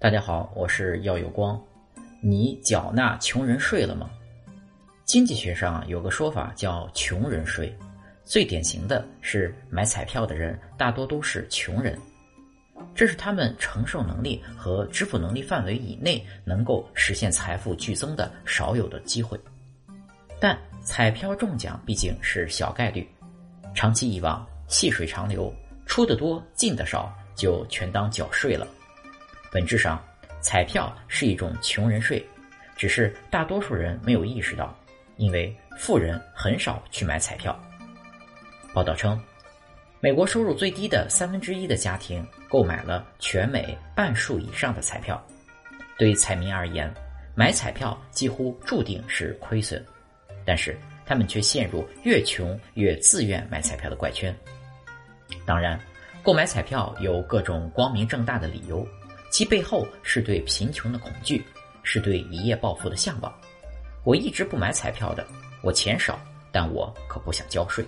大家好，我是耀有光。你缴纳穷人税了吗？经济学上有个说法叫“穷人税”，最典型的是买彩票的人大多都是穷人，这是他们承受能力和支付能力范围以内能够实现财富剧增的少有的机会。但彩票中奖毕竟是小概率，长期以往，细水长流，出的多进的少，就全当缴税了。本质上，彩票是一种穷人税，只是大多数人没有意识到，因为富人很少去买彩票。报道称，美国收入最低的三分之一的家庭购买了全美半数以上的彩票，对彩民而言，买彩票几乎注定是亏损，但是他们却陷入越穷越自愿买彩票的怪圈。当然，购买彩票有各种光明正大的理由。其背后是对贫穷的恐惧，是对一夜暴富的向往。我一直不买彩票的，我钱少，但我可不想交税。